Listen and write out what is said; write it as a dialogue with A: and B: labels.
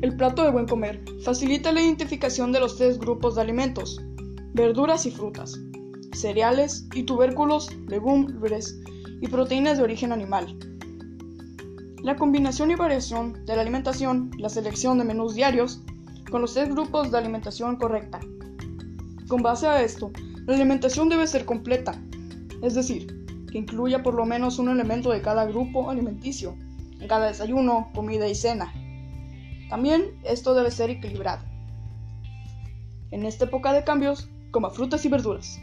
A: El plato de buen comer facilita la identificación de los tres grupos de alimentos, verduras y frutas, cereales y tubérculos, legumbres y proteínas de origen animal. La combinación y variación de la alimentación, la selección de menús diarios, con los tres grupos de alimentación correcta. Con base a esto, la alimentación debe ser completa, es decir, que incluya por lo menos un elemento de cada grupo alimenticio, en cada desayuno, comida y cena. También esto debe ser equilibrado. En esta época de cambios, coma frutas y verduras.